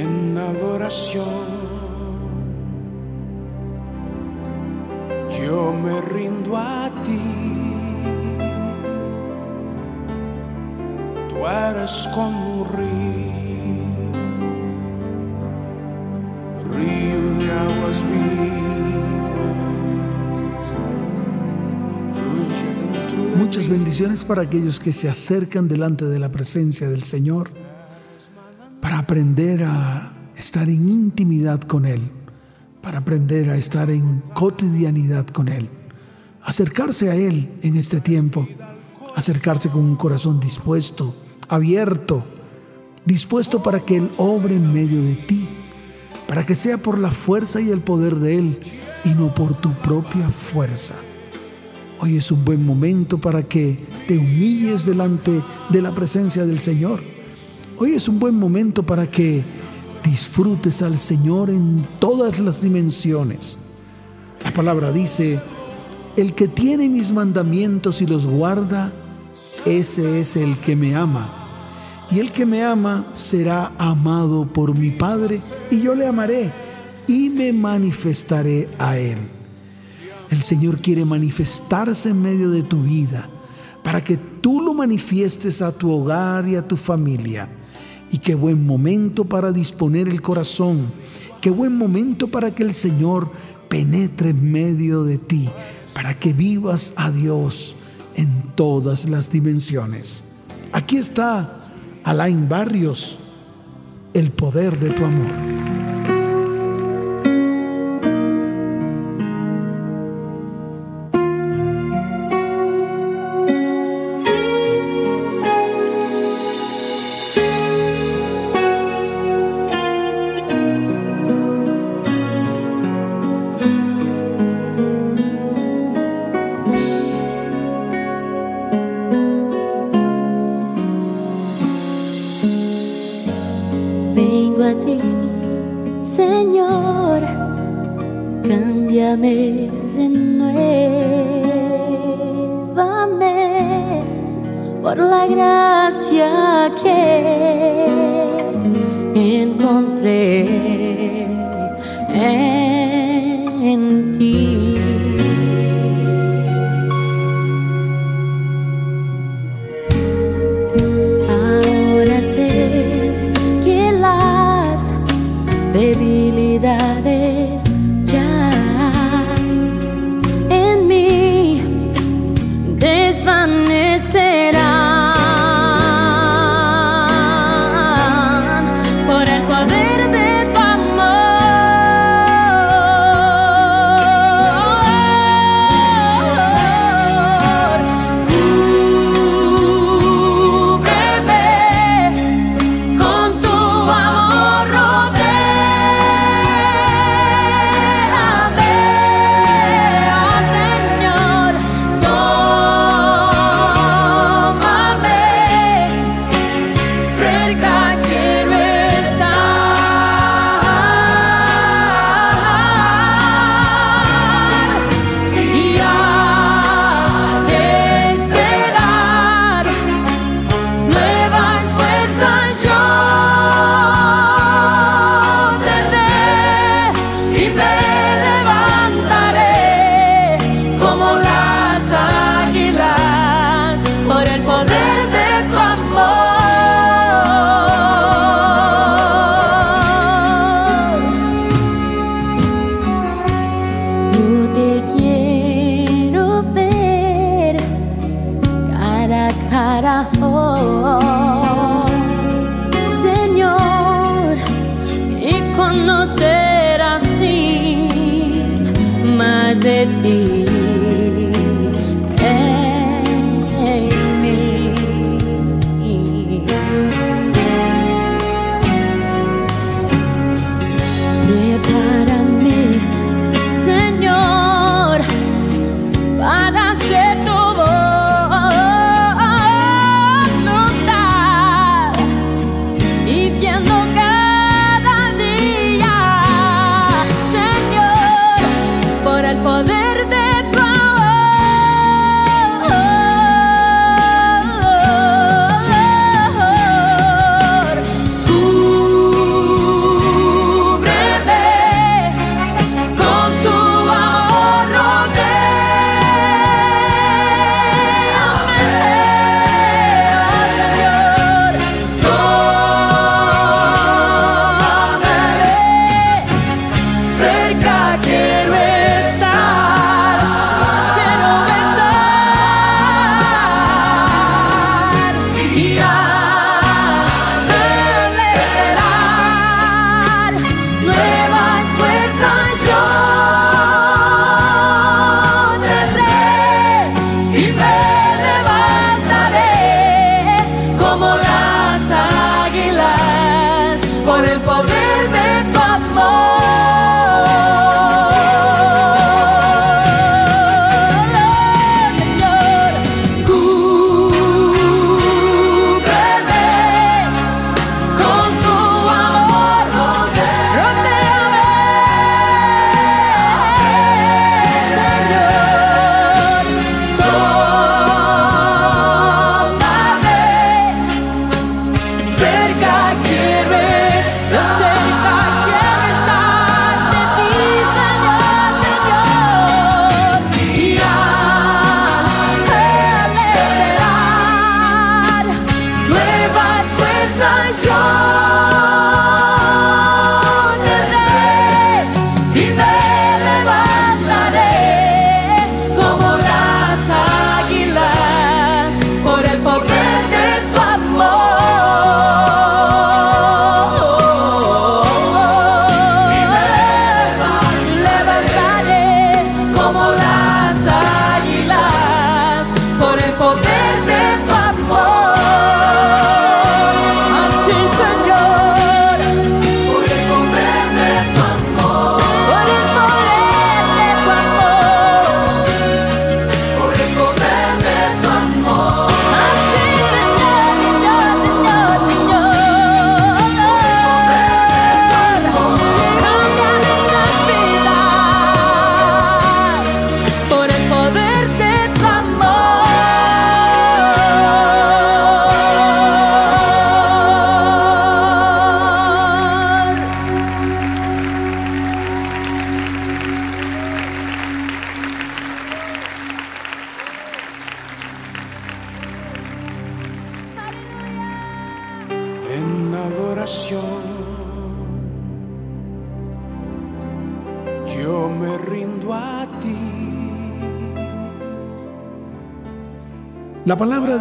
en adoración. Yo me rindo a ti. Tú eres como un río, río de aguas vivas. Fluye dentro de Muchas bendiciones para aquellos que se acercan delante de la presencia del Señor aprender a estar en intimidad con Él, para aprender a estar en cotidianidad con Él, acercarse a Él en este tiempo, acercarse con un corazón dispuesto, abierto, dispuesto para que Él obre en medio de ti, para que sea por la fuerza y el poder de Él y no por tu propia fuerza. Hoy es un buen momento para que te humilles delante de la presencia del Señor. Hoy es un buen momento para que disfrutes al Señor en todas las dimensiones. La palabra dice, el que tiene mis mandamientos y los guarda, ese es el que me ama. Y el que me ama será amado por mi Padre, y yo le amaré y me manifestaré a él. El Señor quiere manifestarse en medio de tu vida para que tú lo manifiestes a tu hogar y a tu familia. Y qué buen momento para disponer el corazón. Qué buen momento para que el Señor penetre en medio de ti, para que vivas a Dios en todas las dimensiones. Aquí está Alain Barrios, el poder de tu amor.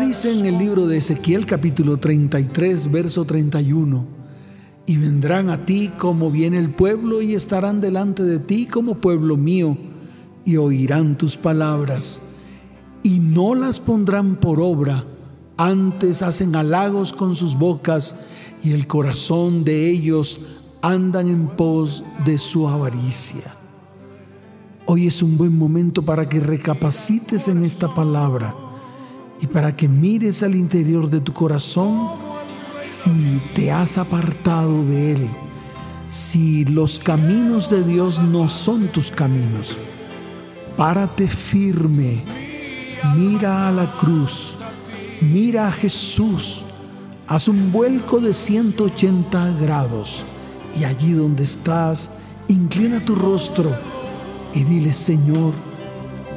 Dice en el libro de Ezequiel capítulo 33, verso 31, y vendrán a ti como viene el pueblo y estarán delante de ti como pueblo mío, y oirán tus palabras, y no las pondrán por obra, antes hacen halagos con sus bocas, y el corazón de ellos andan en pos de su avaricia. Hoy es un buen momento para que recapacites en esta palabra y para que mires al interior de tu corazón si te has apartado de Él, si los caminos de Dios no son tus caminos. Párate firme, mira a la cruz, mira a Jesús, haz un vuelco de 180 grados y allí donde estás, inclina tu rostro y dile, Señor,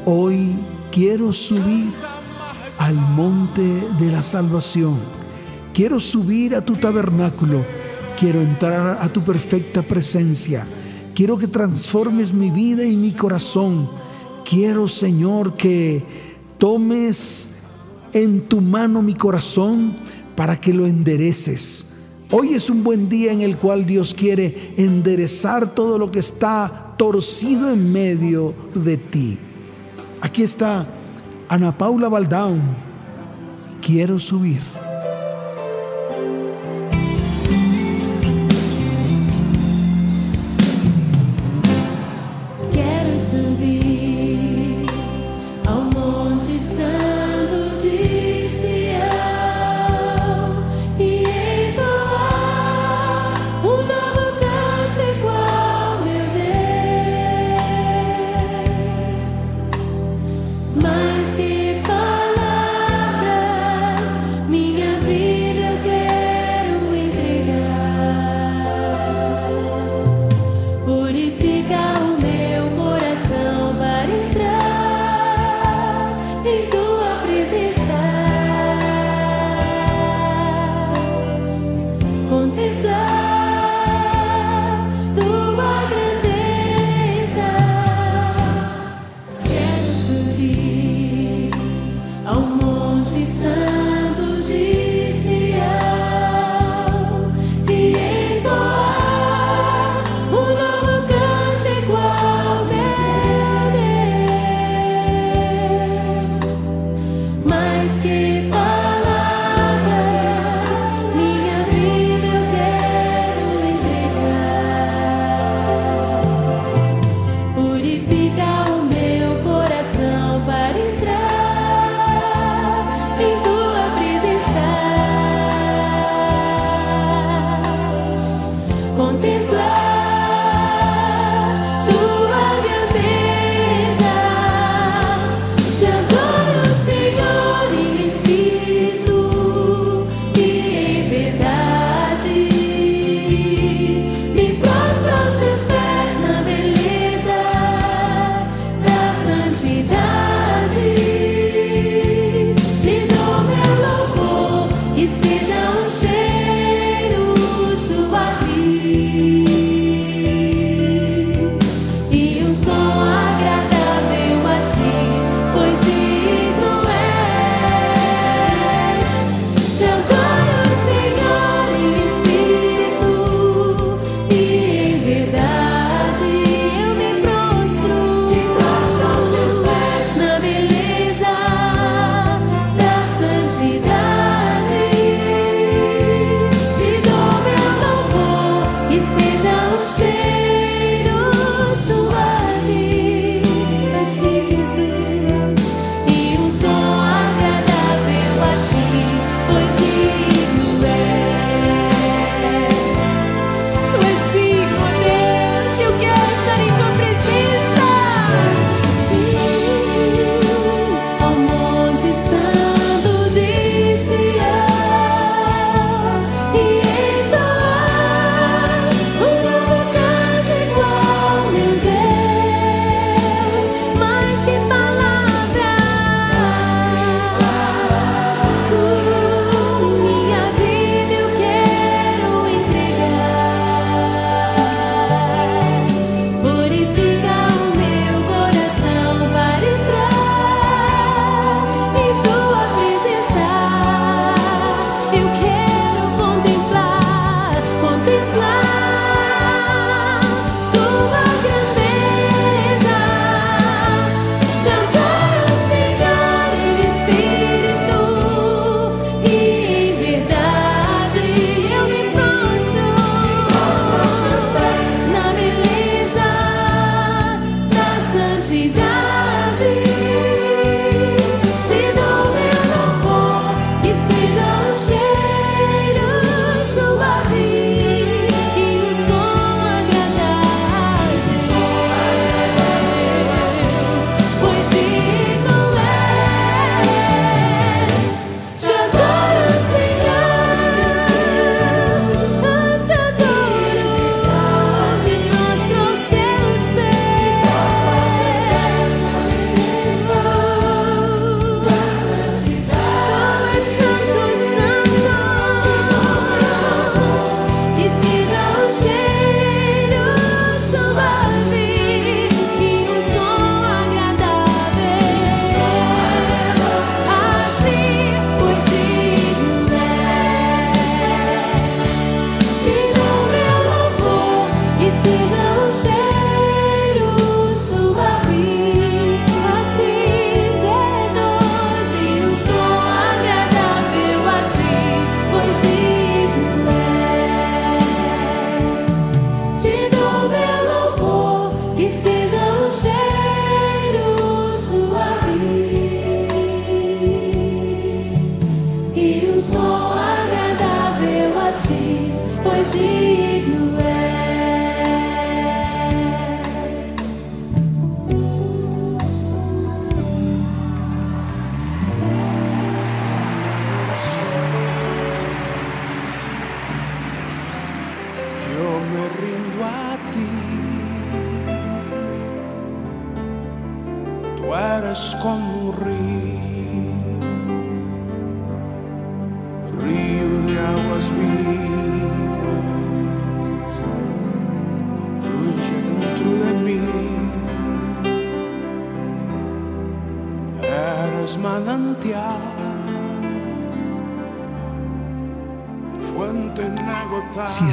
hoy quiero subir al monte de la salvación. Quiero subir a tu tabernáculo. Quiero entrar a tu perfecta presencia. Quiero que transformes mi vida y mi corazón. Quiero, Señor, que tomes en tu mano mi corazón para que lo endereces. Hoy es un buen día en el cual Dios quiere enderezar todo lo que está torcido en medio de ti. Aquí está Ana Paula Baldaun. Quiero subir.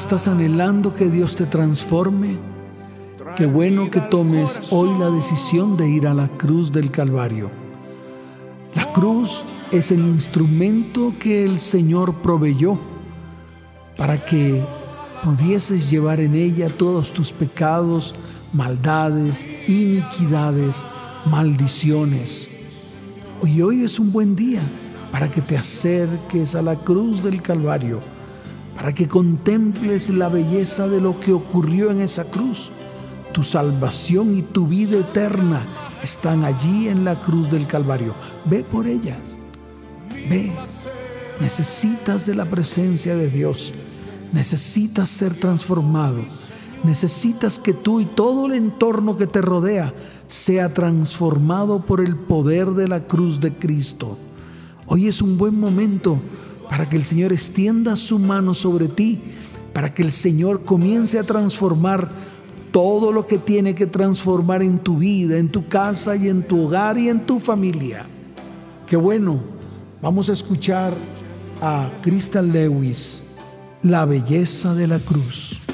Estás anhelando que Dios te transforme, qué bueno que tomes hoy la decisión de ir a la cruz del Calvario. La cruz es el instrumento que el Señor proveyó para que pudieses llevar en ella todos tus pecados, maldades, iniquidades, maldiciones. Y hoy es un buen día para que te acerques a la cruz del Calvario, para que contemples la belleza de lo que ocurrió en esa cruz. Tu salvación y tu vida eterna están allí en la cruz del Calvario. Ve por ella. Ve. Necesitas de la presencia de Dios. Necesitas ser transformado. Necesitas que tú y todo el entorno que te rodea sea transformado por el poder de la cruz de Cristo. Hoy es un buen momento para que el Señor extienda su mano sobre ti, para que el Señor comience a transformar todo lo que tiene que transformar en tu vida, en tu casa y en tu hogar y en tu familia. Qué bueno, vamos a escuchar a Crystal Lewis, La belleza de la cruz.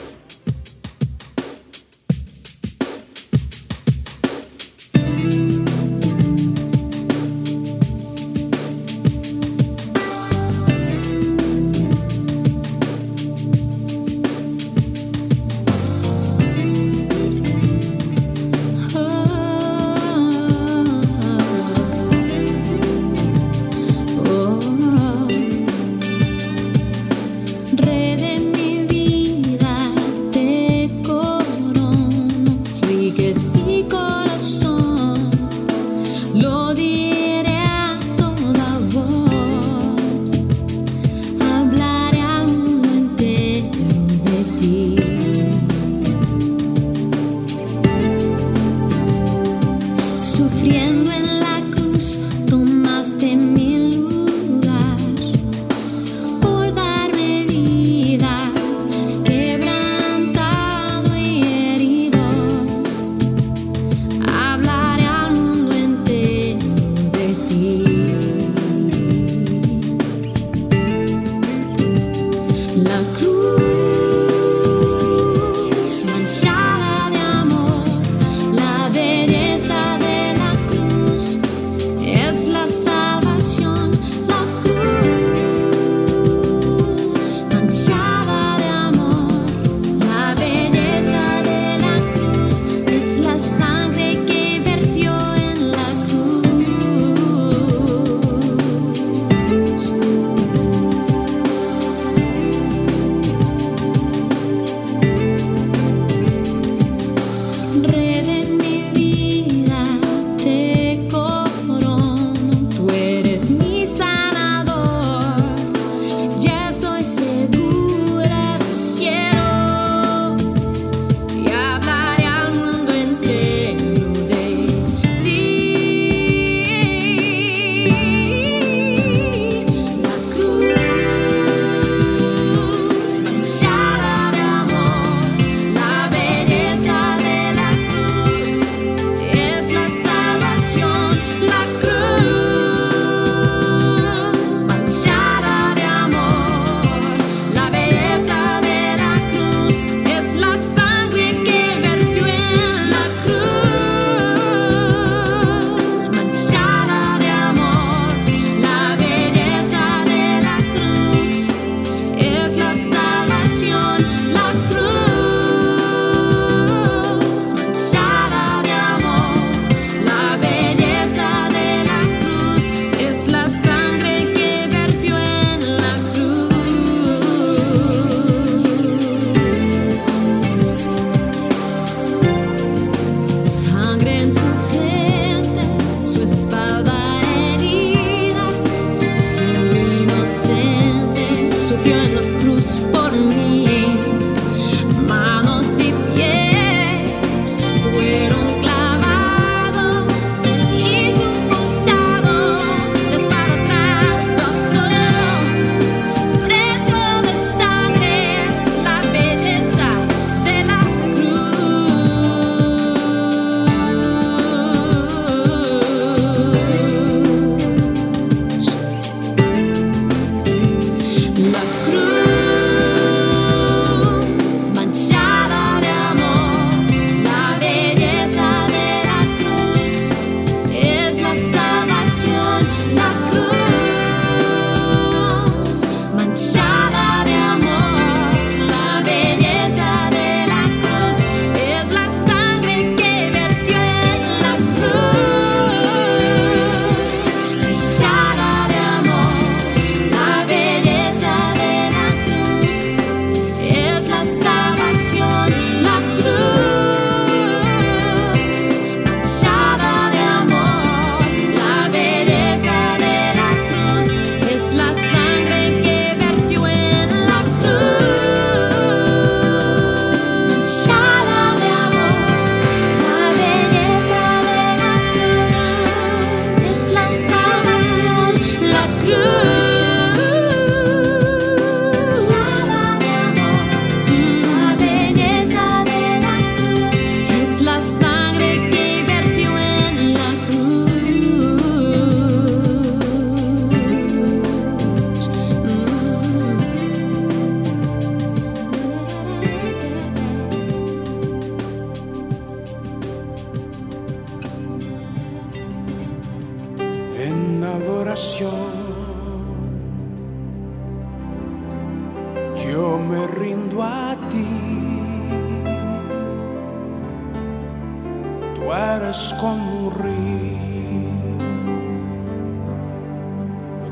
Eres como un río,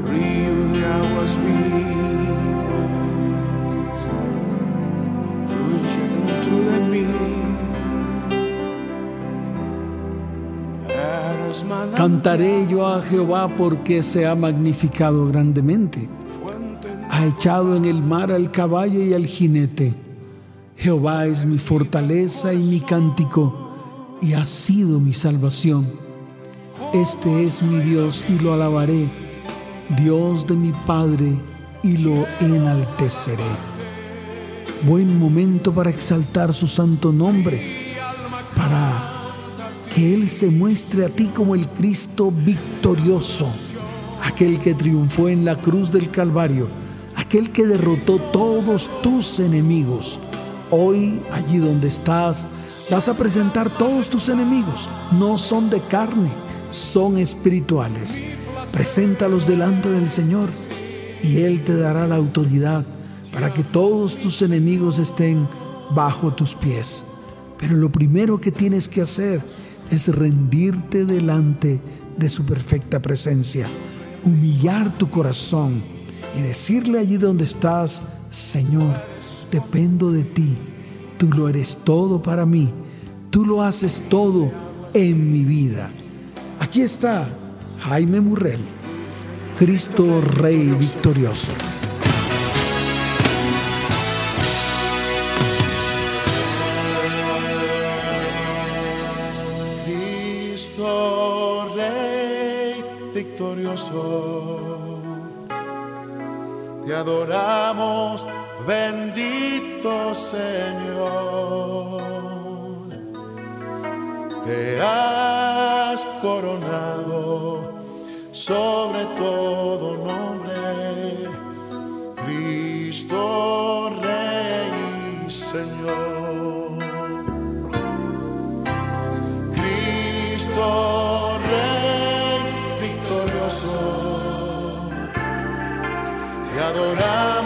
río de aguas vivas, fluye dentro de mí. Cantaré yo a Jehová porque se ha magnificado grandemente. Ha echado en el mar al caballo y al jinete. Jehová es mi fortaleza y mi cántico, y ha sido mi salvación. Este es mi Dios y lo alabaré, Dios de mi Padre, y lo enalteceré. Buen momento para exaltar su santo nombre, para que Él se muestre a ti como el Cristo victorioso, aquel que triunfó en la cruz del Calvario, aquel que derrotó todos tus enemigos. Hoy, allí donde estás, vas a presentar todos tus enemigos. No son de carne, son espirituales. Preséntalos delante del Señor y Él te dará la autoridad para que todos tus enemigos estén bajo tus pies. Pero lo primero que tienes que hacer es rendirte delante de su perfecta presencia, humillar tu corazón y decirle allí donde estás, Señor, dependo de ti, tú lo eres todo para mí, tú lo haces todo en mi vida. Aquí está Jaime Murrell, Cristo Rey victorioso. Cristo Rey victorioso. Te adoramos, bendito Señor. Te has coronado sobre todo nombre. Cristo te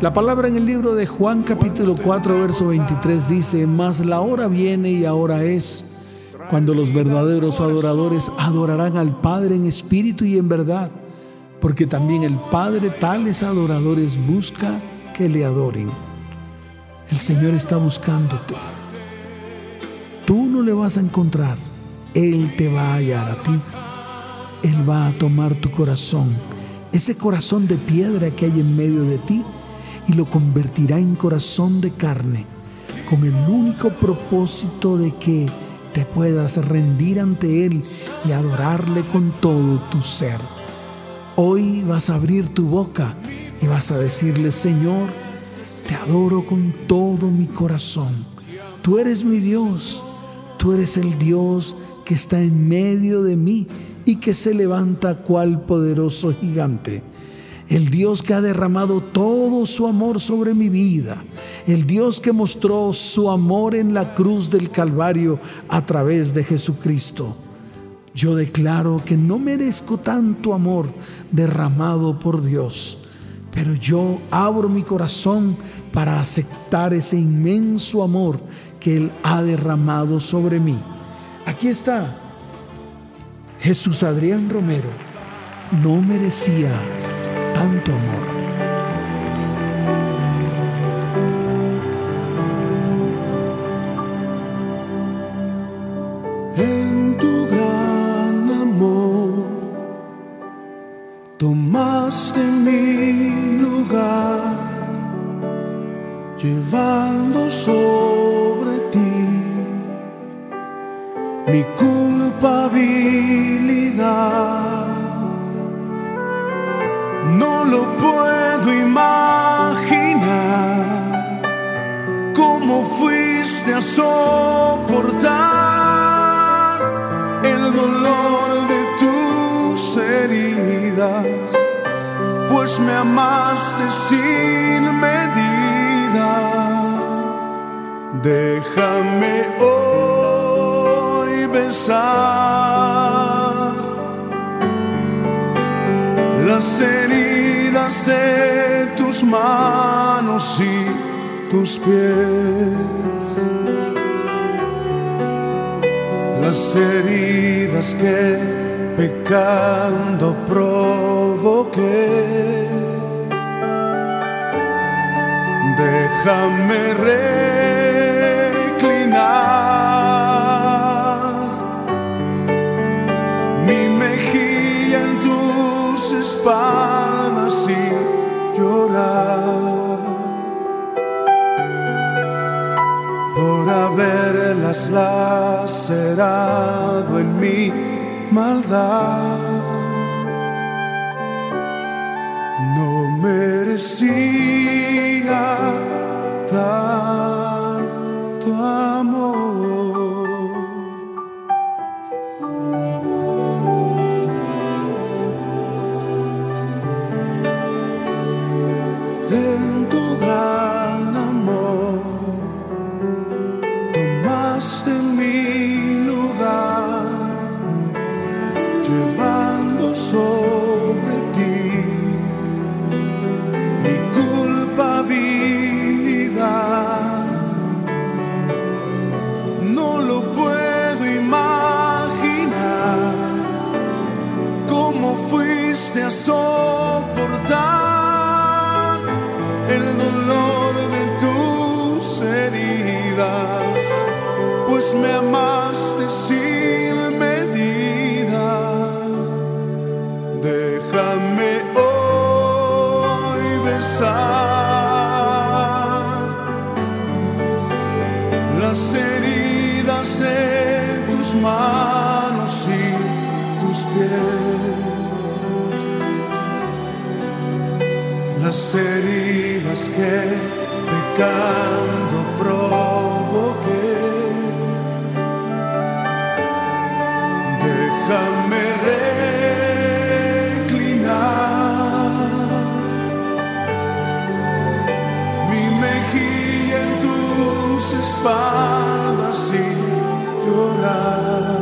La palabra en el libro de Juan capítulo 4 verso 23 dice, mas la hora viene y ahora es cuando los verdaderos adoradores adorarán al Padre en espíritu y en verdad, porque también el Padre tales adoradores busca que le adoren. El Señor está buscándote. Tú no le vas a encontrar, Él te va a hallar a ti. Él va a tomar tu corazón, ese corazón de piedra que hay en medio de ti, y lo convertirá en corazón de carne, con el único propósito de que te puedas rendir ante Él y adorarle con todo tu ser. Hoy vas a abrir tu boca y vas a decirle, Señor, te adoro con todo mi corazón. Tú eres mi Dios, tú eres el Dios que está en medio de mí y que se levanta cual poderoso gigante el Dios que ha derramado todo su amor sobre mi vida, el Dios que mostró su amor en la cruz del Calvario a través de Jesucristo. Yo declaro que no merezco tanto amor derramado por Dios, pero yo abro mi corazón para aceptar ese inmenso amor que Él ha derramado sobre mí. Aquí está Jesús Adrián Romero. No merecía tanto amor. En tu gran amor tomaste mi lugar, llevando sobre ti mi culpabilidad. No lo puedo imaginar cómo fuiste a soportar el dolor de tus heridas, pues me amaste sin medida. Déjame hoy besar las heridas de tus manos y tus pies, las heridas que pecando provoqué. Déjame reclinar haberlas lacerado en mi maldad. No merecía tanto amor. Llevando pecando provoqué. Déjame reclinar mi mejilla en tus espaldas y llorar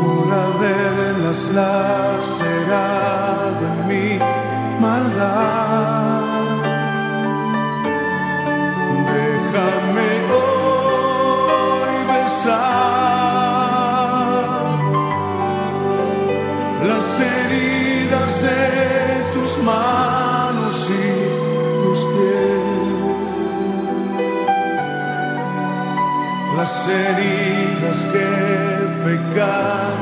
por haberlas lacerado maldad. Déjame hoy besar las heridas de tus manos y tus pies, las heridas que pecando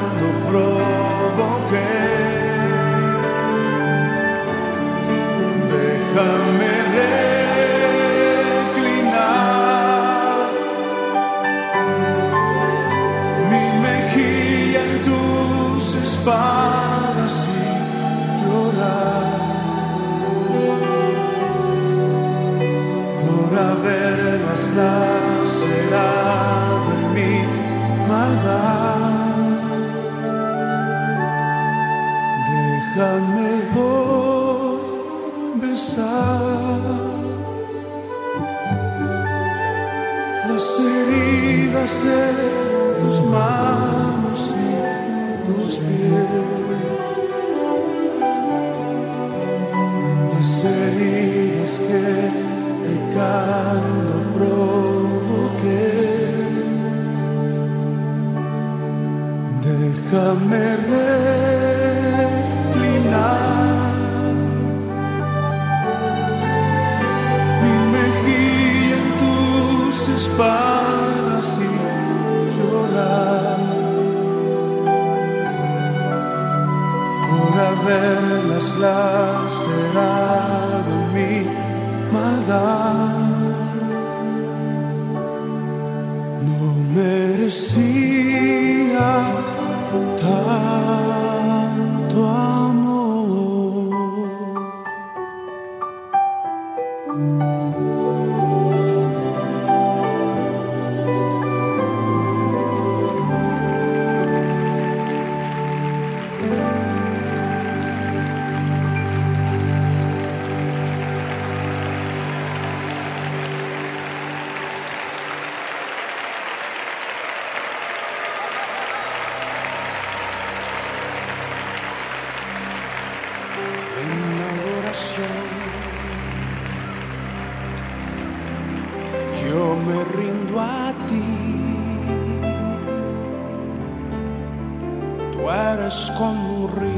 Como un río,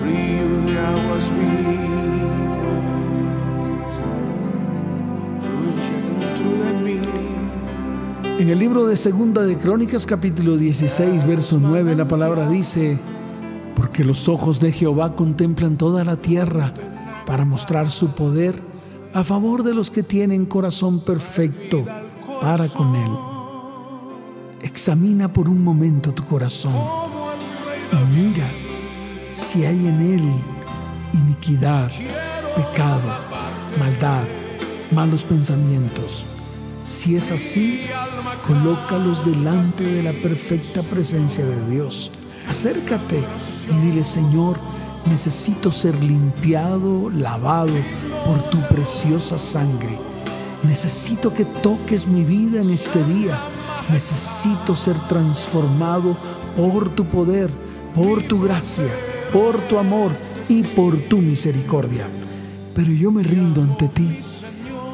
río de aguas vivas, fluye dentro de mí. En el libro de Segunda de Crónicas capítulo 16 verso 9 la palabra dice, porque los ojos de Jehová contemplan toda la tierra para mostrar su poder a favor de los que tienen corazón perfecto para con él. Examina por un momento tu corazón y mira si hay en él iniquidad, pecado, maldad, malos pensamientos. Si es así, colócalos delante de la perfecta presencia de Dios. Acércate y dile, Señor, necesito ser limpiado, lavado por tu preciosa sangre. Necesito que toques mi vida en este día. Necesito ser transformado por tu poder, por tu gracia, por tu amor y por tu misericordia. Pero yo me rindo ante ti.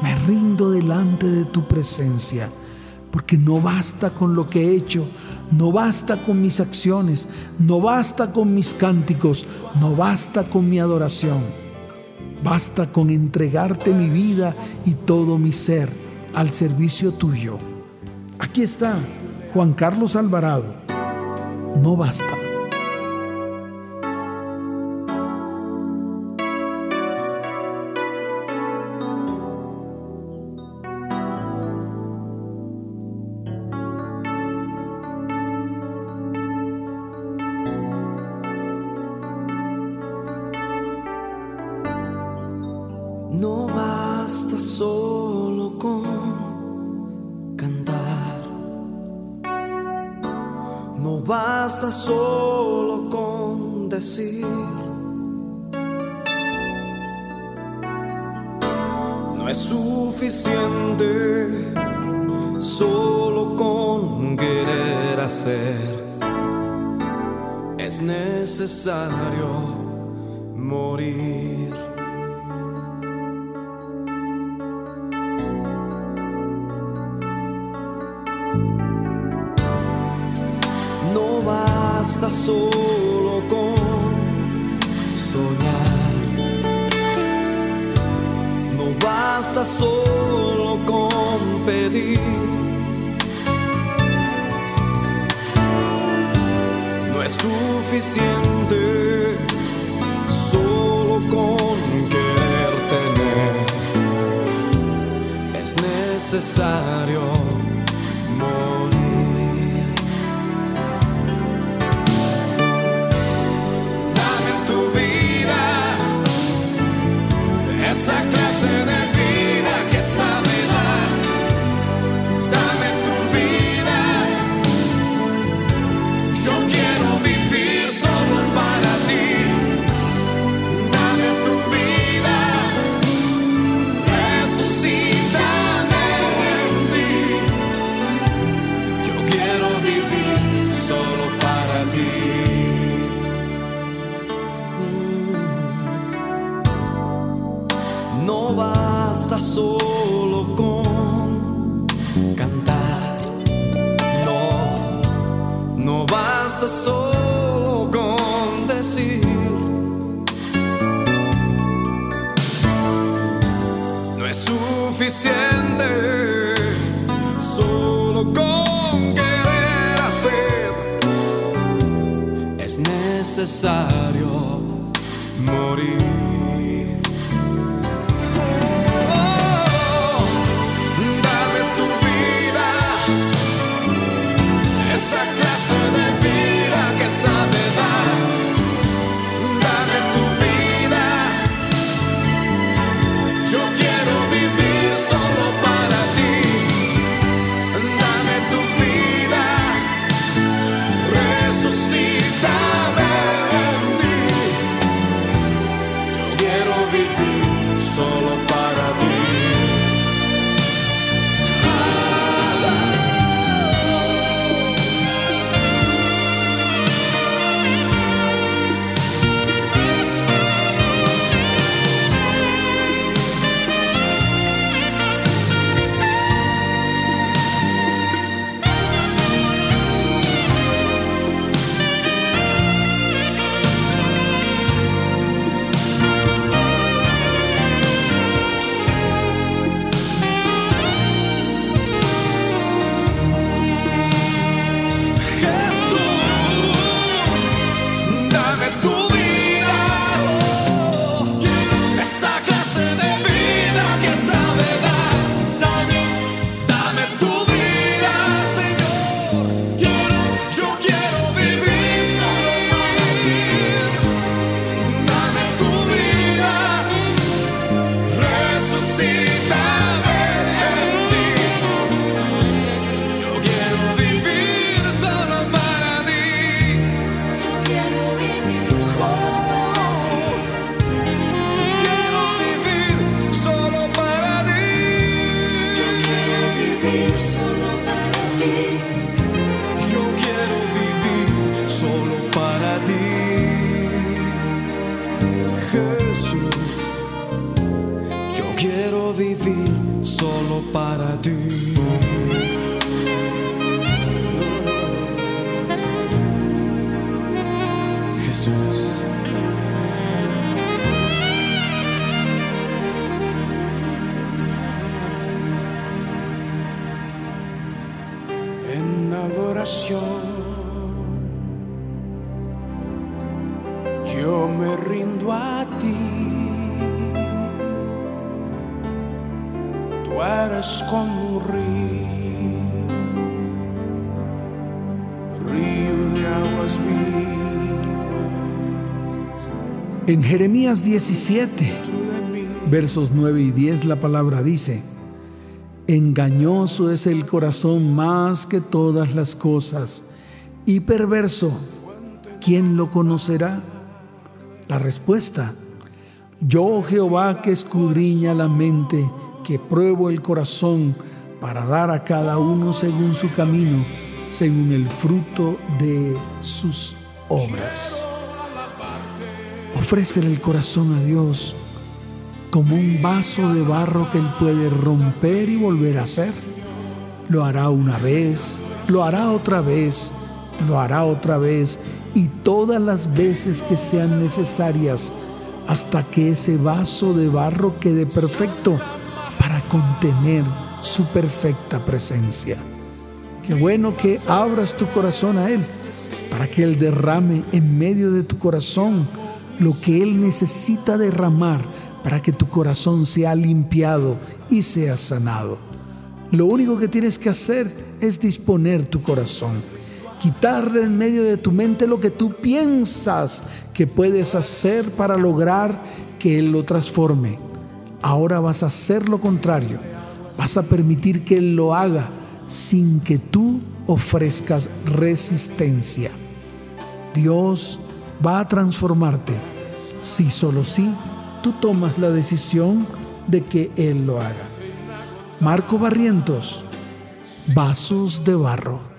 Me rindo delante de tu presencia, porque no basta con lo que he hecho, no basta con mis acciones, no basta con mis cánticos, no basta con mi adoración. Basta con entregarte mi vida y todo mi ser al servicio tuyo. Aquí está Juan Carlos Alvarado. No basta. En Jeremías 17, versos 9 y 10, la palabra dice, engañoso es el corazón más que todas las cosas y perverso, ¿quién lo conocerá? La respuesta, yo Jehová que escudriña la mente, que pruebo el corazón para dar a cada uno según su camino, según el fruto de sus obras. Ofrécele el corazón a Dios como un vaso de barro que Él puede romper y volver a hacer. Lo hará una vez, lo hará otra vez, lo hará otra vez y todas las veces que sean necesarias hasta que ese vaso de barro quede perfecto para contener su perfecta presencia. Qué bueno que abras tu corazón a Él para que Él derrame en medio de tu corazón lo que Él necesita derramar para que tu corazón sea limpiado y sea sanado. Lo único que tienes que hacer es disponer tu corazón, quitar de en medio de tu mente lo que tú piensas que puedes hacer para lograr que Él lo transforme. Ahora vas a hacer lo contrario, vas a permitir que Él lo haga sin que tú ofrezcas resistencia. Dios va a transformarte si solo si tú tomas la decisión de que Él lo haga. Marco Barrientos, Vasos de Barro.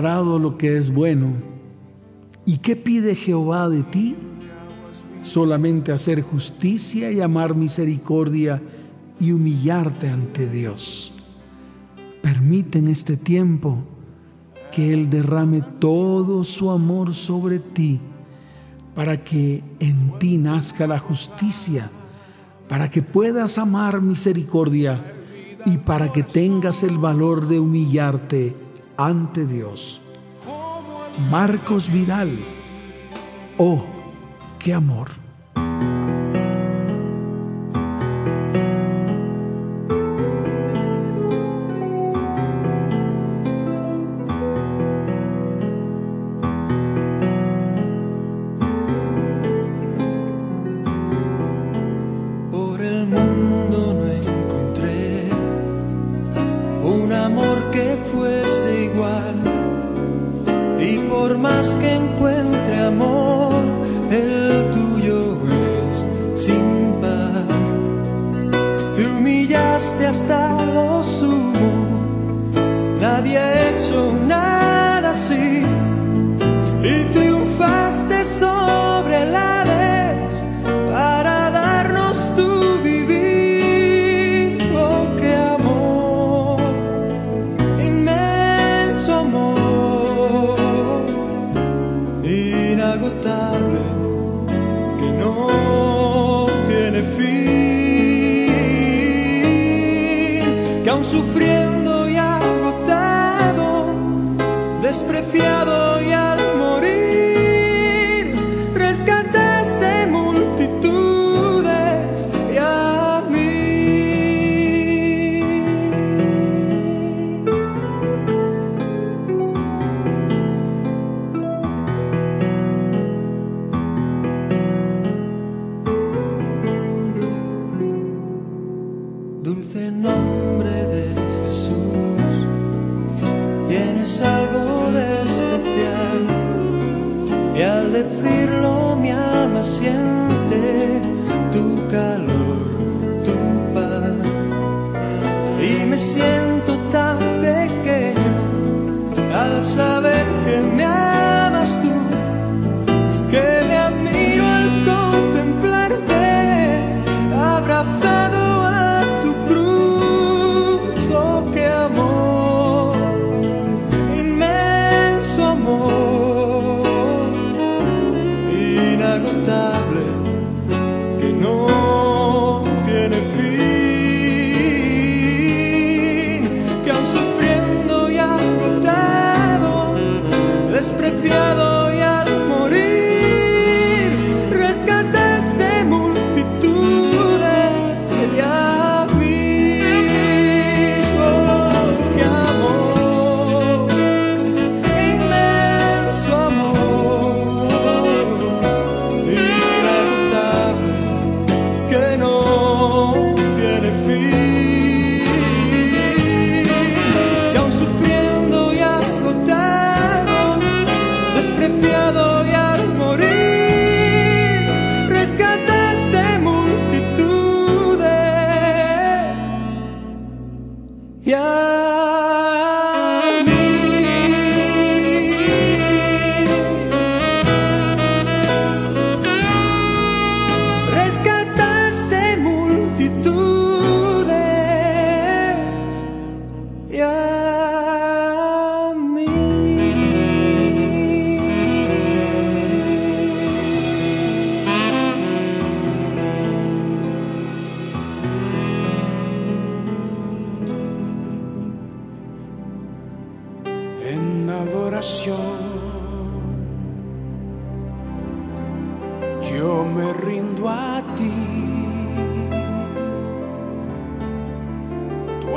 Lo que es bueno. ¿Y qué pide Jehová de ti? Solamente hacer justicia y amar misericordia y humillarte ante Dios. Permite en este tiempo que Él derrame todo su amor sobre ti para que en ti nazca la justicia, para que puedas amar misericordia y para que tengas el valor de humillarte ante Dios. Marcos Vidal. Oh, qué amor.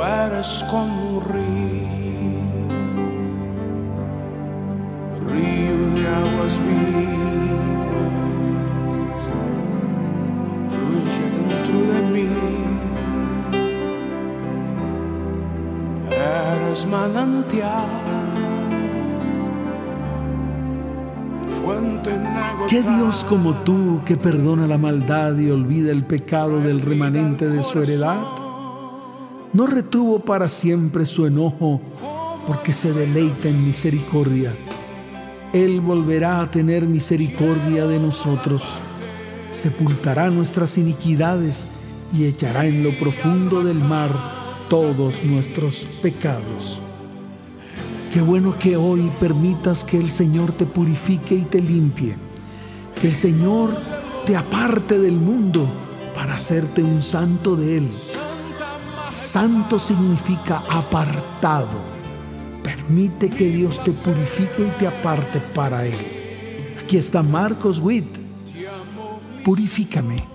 Eres como un río, río de aguas vivas, fluye dentro de mí. Eres manantial. ¿Qué Dios como tú que perdona la maldad y olvida el pecado del remanente de su heredad? No retuvo para siempre su enojo porque se deleita en misericordia. Él volverá a tener misericordia de nosotros, sepultará nuestras iniquidades y echará en lo profundo del mar todos nuestros pecados. Qué bueno que hoy permitas que el Señor te purifique y te limpie, que el Señor te aparte del mundo para hacerte un santo de Él. Santo significa apartado. Permite que Dios te purifique y te aparte para Él. Aquí está Marcos Witt. Purifícame.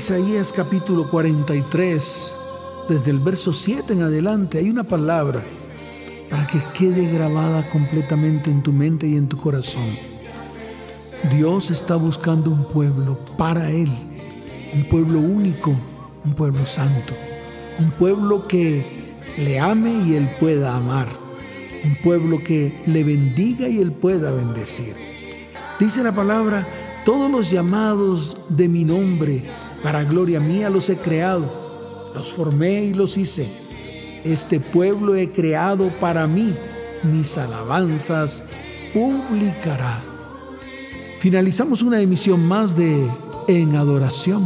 Isaías capítulo 43, desde el verso 7 en adelante, hay una palabra para que quede grabada completamente en tu mente y en tu corazón. Dios está buscando un pueblo para Él, un pueblo único, un pueblo santo, un pueblo que le ame y Él pueda amar, un pueblo que le bendiga y Él pueda bendecir. Dice la palabra, todos los llamados de mi nombre, para gloria mía los he creado, los formé y los hice. Este pueblo he creado para mí, mis alabanzas publicará. Finalizamos una emisión más de En Adoración.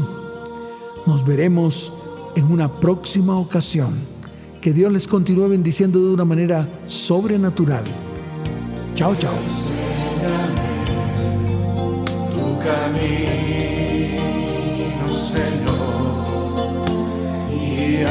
Nos veremos en una próxima ocasión. Que Dios les continúe bendiciendo de una manera sobrenatural. Chao, chao. tu camino, Señor, y